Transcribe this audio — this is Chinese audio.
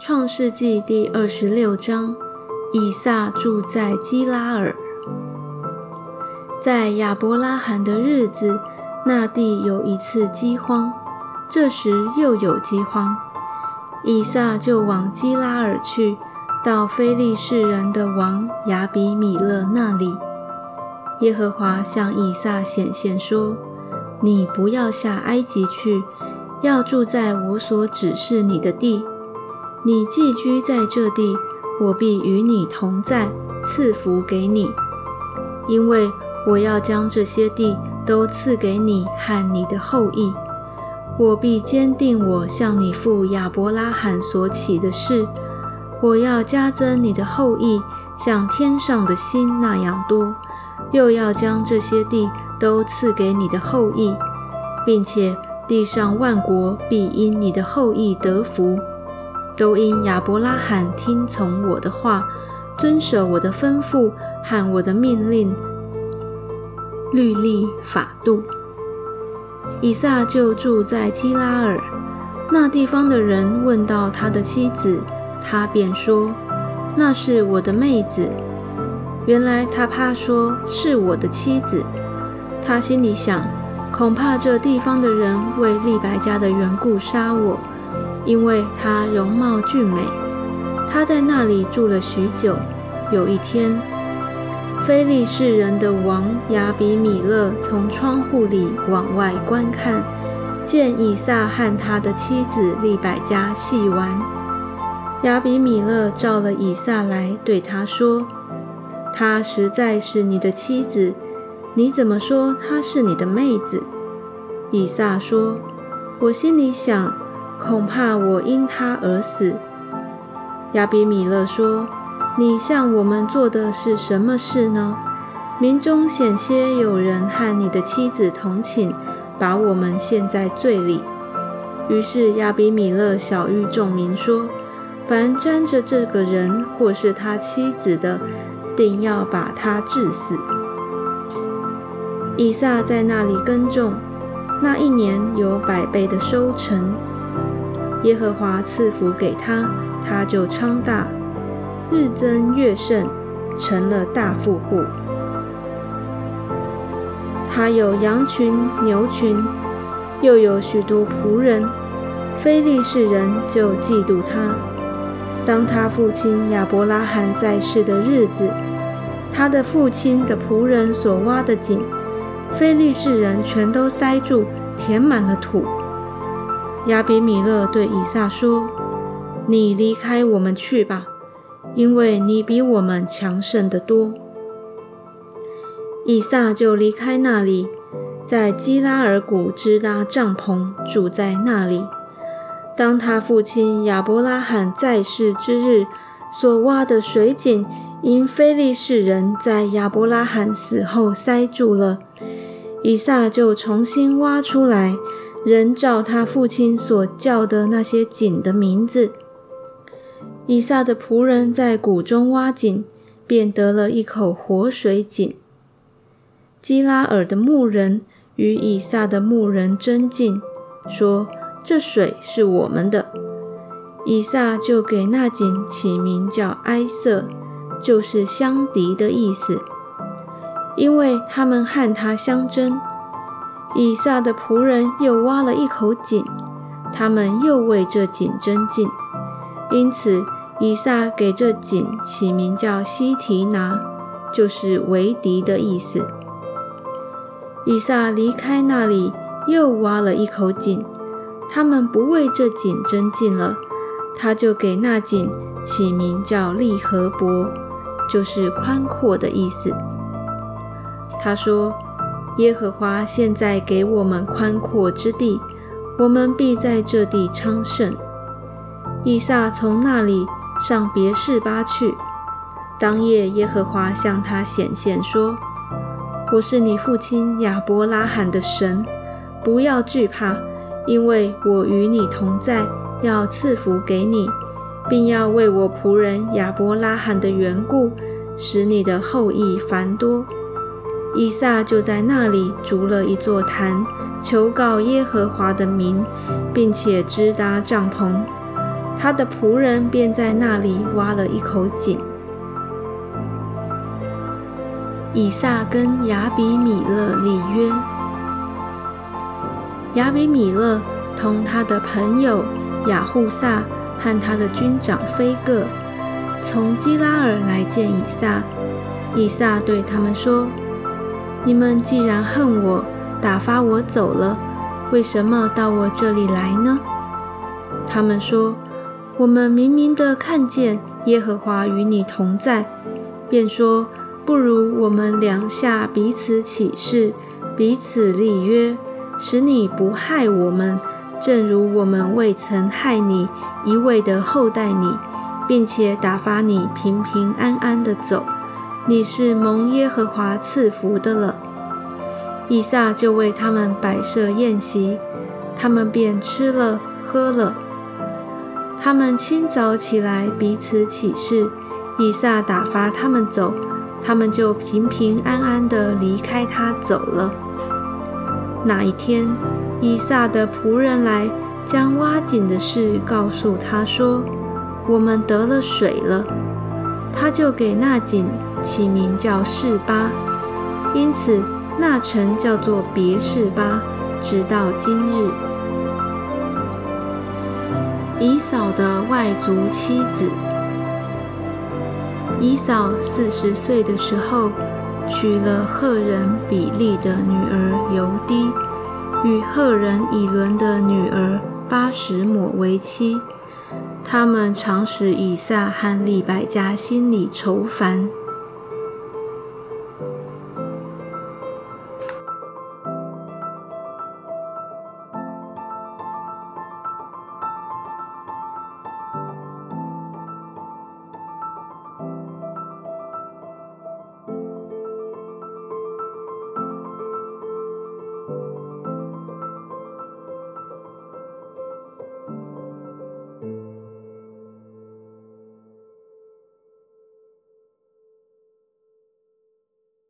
创世纪第二十六章，以撒住在基拉尔。在亚伯拉罕的日子，那地有一次饥荒，这时又有饥荒，以撒就往基拉尔去，到非利士人的王亚比米勒那里。耶和华向以撒显现说：“你不要下埃及去，要住在我所指示你的地。你寄居在这地，我必与你同在，赐福给你，因为我要将这些地都赐给你和你的后裔。我必坚定我向你父亚伯拉罕所起的事，我要加增你的后裔，像天上的星那样多。”又要将这些地都赐给你的后裔，并且地上万国必因你的后裔得福，都因亚伯拉罕听从我的话，遵守我的吩咐和我的命令、律例、法度。以撒就住在基拉尔，那地方的人问到他的妻子，他便说：“那是我的妹子。”原来他怕说是我的妻子，他心里想，恐怕这地方的人为利百家的缘故杀我，因为他容貌俊美。他在那里住了许久。有一天，非利士人的王亚比米勒从窗户里往外观看，见以撒和他的妻子利百加戏玩。亚比米勒召了以撒来，对他说。她实在是你的妻子，你怎么说她是你的妹子？以撒说：“我心里想，恐怕我因他而死。”亚比米勒说：“你向我们做的是什么事呢？民中险些有人和你的妻子同寝，把我们陷在罪里。”于是亚比米勒小谕众民说：“凡沾着这个人或是他妻子的，”定要把他治死。以撒在那里耕种，那一年有百倍的收成。耶和华赐福给他，他就昌大，日增月盛，成了大富户。他有羊群、牛群，又有许多仆人。非利士人就嫉妒他。当他父亲亚伯拉罕在世的日子。他的父亲的仆人所挖的井，非利士人全都塞住，填满了土。亚比米勒对以撒说：“你离开我们去吧，因为你比我们强盛得多。”以撒就离开那里，在基拉尔谷支搭帐篷，住在那里。当他父亲亚伯拉罕在世之日所挖的水井。因非利士人在亚伯拉罕死后塞住了，以撒就重新挖出来，仍照他父亲所叫的那些井的名字。以撒的仆人在谷中挖井，便得了一口活水井。基拉尔的牧人与以撒的牧人争竞，说：“这水是我们的。”以撒就给那井起名叫埃瑟。就是相敌的意思，因为他们和他相争。以撒的仆人又挖了一口井，他们又为这井争竞，因此以撒给这井起名叫西提拿，就是为敌的意思。以撒离开那里，又挖了一口井，他们不为这井争竞了，他就给那井起名叫利和伯。就是宽阔的意思。他说：“耶和华现在给我们宽阔之地，我们必在这地昌盛。”以撒从那里上别是巴去。当夜，耶和华向他显现说：“我是你父亲亚伯拉罕的神，不要惧怕，因为我与你同在，要赐福给你。”并要为我仆人亚伯拉罕的缘故，使你的后裔繁多。以撒就在那里筑了一座坛，求告耶和华的名，并且支搭帐篷。他的仆人便在那里挖了一口井。以撒跟亚比米勒立约，亚比米勒同他的朋友雅护萨和他的军长菲戈从基拉尔来见以撒。以撒对他们说：“你们既然恨我，打发我走了，为什么到我这里来呢？”他们说：“我们明明的看见耶和华与你同在，便说。”不如我们两下彼此起誓，彼此立约，使你不害我们，正如我们未曾害你，一味的厚待你，并且打发你平平安安的走。你是蒙耶和华赐福的了。以撒就为他们摆设宴席，他们便吃了喝了。他们清早起来彼此起誓，以撒打发他们走。他们就平平安安地离开他走了。那一天，以撒的仆人来将挖井的事告诉他说：“我们得了水了。”他就给那井起名叫示巴，因此那城叫做别示巴，直到今日。以扫的外族妻子。以扫四十岁的时候，娶了赫人比利的女儿尤低，与赫人以伦的女儿巴什抹为妻。他们常使以撒和利百加心里愁烦。